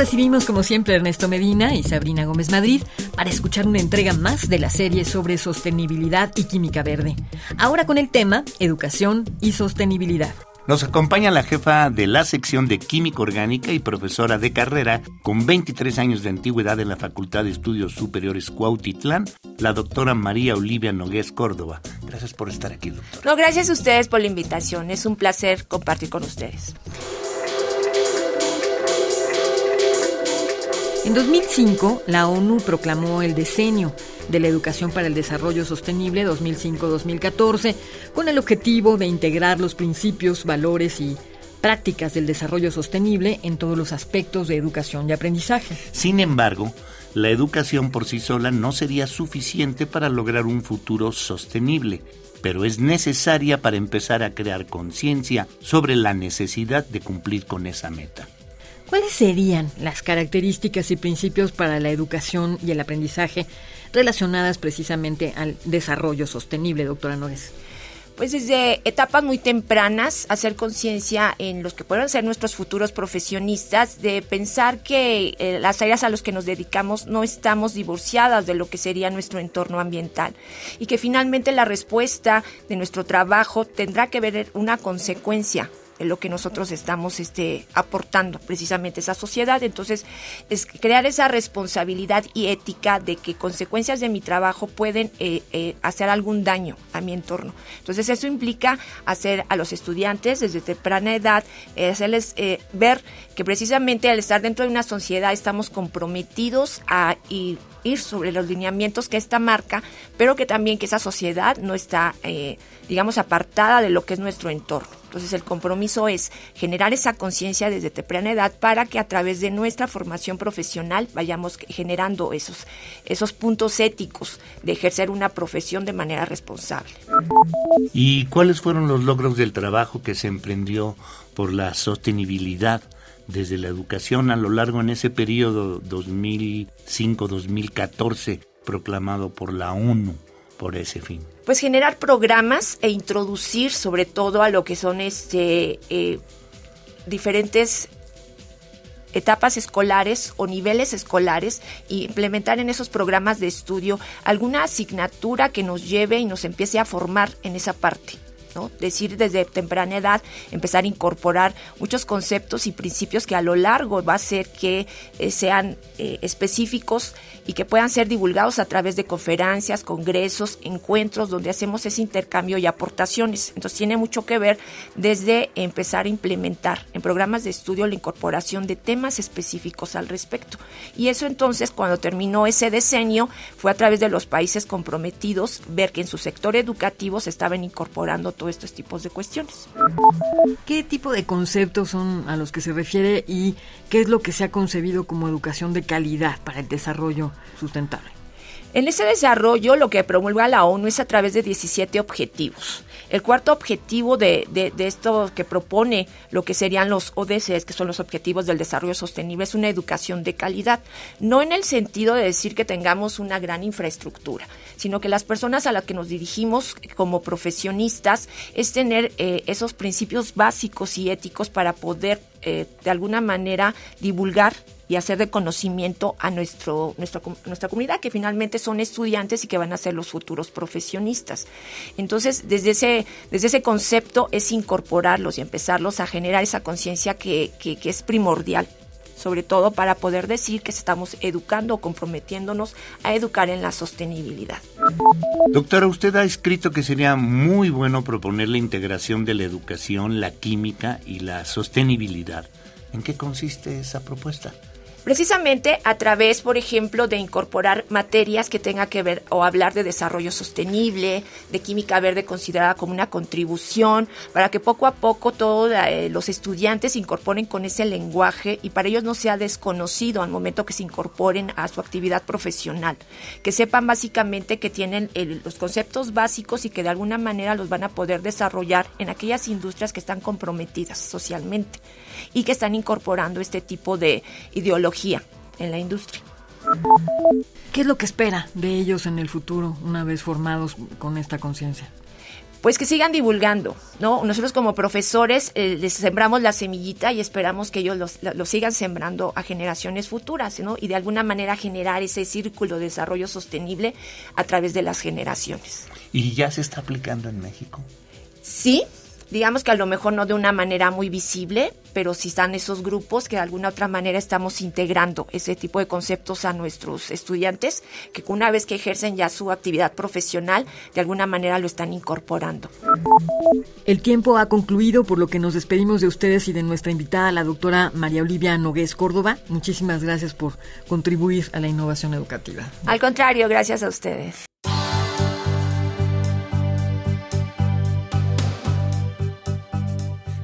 Recibimos como siempre Ernesto Medina y Sabrina Gómez Madrid para escuchar una entrega más de la serie sobre sostenibilidad y química verde. Ahora con el tema Educación y Sostenibilidad. Nos acompaña la jefa de la sección de Química Orgánica y profesora de carrera con 23 años de antigüedad en la Facultad de Estudios Superiores Cuautitlán, la doctora María Olivia Nogués Córdoba. Gracias por estar aquí, doctora. No, gracias a ustedes por la invitación. Es un placer compartir con ustedes. En 2005, la ONU proclamó el decenio de la Educación para el Desarrollo Sostenible 2005-2014 con el objetivo de integrar los principios, valores y prácticas del desarrollo sostenible en todos los aspectos de educación y aprendizaje. Sin embargo, la educación por sí sola no sería suficiente para lograr un futuro sostenible, pero es necesaria para empezar a crear conciencia sobre la necesidad de cumplir con esa meta. ¿Cuáles serían las características y principios para la educación y el aprendizaje relacionadas precisamente al desarrollo sostenible, doctora Nogues? Pues desde etapas muy tempranas, hacer conciencia en los que puedan ser nuestros futuros profesionistas, de pensar que eh, las áreas a las que nos dedicamos no estamos divorciadas de lo que sería nuestro entorno ambiental y que finalmente la respuesta de nuestro trabajo tendrá que ver una consecuencia lo que nosotros estamos este, aportando precisamente a esa sociedad. Entonces, es crear esa responsabilidad y ética de que consecuencias de mi trabajo pueden eh, eh, hacer algún daño a mi entorno. Entonces, eso implica hacer a los estudiantes desde temprana edad, eh, hacerles ver que precisamente al estar dentro de una sociedad estamos comprometidos a ir sobre los lineamientos que esta marca, pero que también que esa sociedad no está, digamos, apartada de lo que es nuestro entorno. Entonces el compromiso es generar esa conciencia desde temprana edad para que a través de nuestra formación profesional vayamos generando esos, esos puntos éticos de ejercer una profesión de manera responsable. ¿Y cuáles fueron los logros del trabajo que se emprendió por la sostenibilidad? desde la educación a lo largo en ese periodo 2005-2014 proclamado por la ONU por ese fin pues generar programas e introducir sobre todo a lo que son este eh, diferentes etapas escolares o niveles escolares e implementar en esos programas de estudio alguna asignatura que nos lleve y nos empiece a formar en esa parte. ¿No? Decir desde temprana edad, empezar a incorporar muchos conceptos y principios que a lo largo va a ser que eh, sean eh, específicos y que puedan ser divulgados a través de conferencias, congresos, encuentros donde hacemos ese intercambio y aportaciones. Entonces tiene mucho que ver desde empezar a implementar en programas de estudio la incorporación de temas específicos al respecto. Y eso entonces cuando terminó ese decenio fue a través de los países comprometidos ver que en su sector educativo se estaban incorporando todos estos tipos de cuestiones. ¿Qué tipo de conceptos son a los que se refiere y qué es lo que se ha concebido como educación de calidad para el desarrollo sustentable? En ese desarrollo lo que promulga la ONU es a través de 17 objetivos. El cuarto objetivo de, esto que propone lo que serían los ODS, que son los Objetivos del Desarrollo Sostenible, es una educación de calidad. No en el sentido de decir que tengamos una gran infraestructura, sino que las personas a las que nos dirigimos como profesionistas es tener eh, esos principios básicos y éticos para poder eh, de alguna manera divulgar y hacer de conocimiento a nuestro, nuestra, nuestra comunidad, que finalmente son estudiantes y que van a ser los futuros profesionistas. Entonces, desde ese, desde ese concepto es incorporarlos y empezarlos a generar esa conciencia que, que, que es primordial sobre todo para poder decir que estamos educando o comprometiéndonos a educar en la sostenibilidad. Doctora, usted ha escrito que sería muy bueno proponer la integración de la educación, la química y la sostenibilidad. ¿En qué consiste esa propuesta? Precisamente a través, por ejemplo, de incorporar materias que tengan que ver o hablar de desarrollo sostenible, de química verde considerada como una contribución, para que poco a poco todos eh, los estudiantes se incorporen con ese lenguaje y para ellos no sea desconocido al momento que se incorporen a su actividad profesional, que sepan básicamente que tienen los conceptos básicos y que de alguna manera los van a poder desarrollar en aquellas industrias que están comprometidas socialmente y que están incorporando este tipo de ideología en la industria. ¿Qué es lo que espera de ellos en el futuro una vez formados con esta conciencia? pues que sigan divulgando, ¿no? Nosotros como profesores eh, les sembramos la semillita y esperamos que ellos lo sigan sembrando a generaciones futuras, ¿no? Y de alguna manera generar ese círculo de desarrollo sostenible a través de las generaciones. ¿Y ya se está aplicando en México? Sí, digamos que a lo mejor no de una manera muy visible, pero sí están esos grupos que de alguna otra manera estamos integrando ese tipo de conceptos a nuestros estudiantes, que una vez que ejercen ya su actividad profesional, de alguna manera lo están incorporando. El tiempo ha concluido, por lo que nos despedimos de ustedes y de nuestra invitada, la doctora María Olivia Nogués Córdoba. Muchísimas gracias por contribuir a la innovación educativa. Al contrario, gracias a ustedes.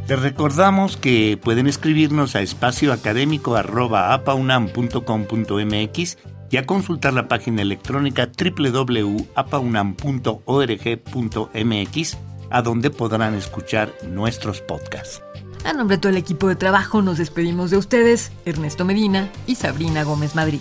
Les recordamos que pueden escribirnos a espacioacadémico.apaunam.com.mx y a consultar la página electrónica www.apaunam.org.mx a donde podrán escuchar nuestros podcasts. A nombre de todo el equipo de trabajo nos despedimos de ustedes, Ernesto Medina y Sabrina Gómez Madrid.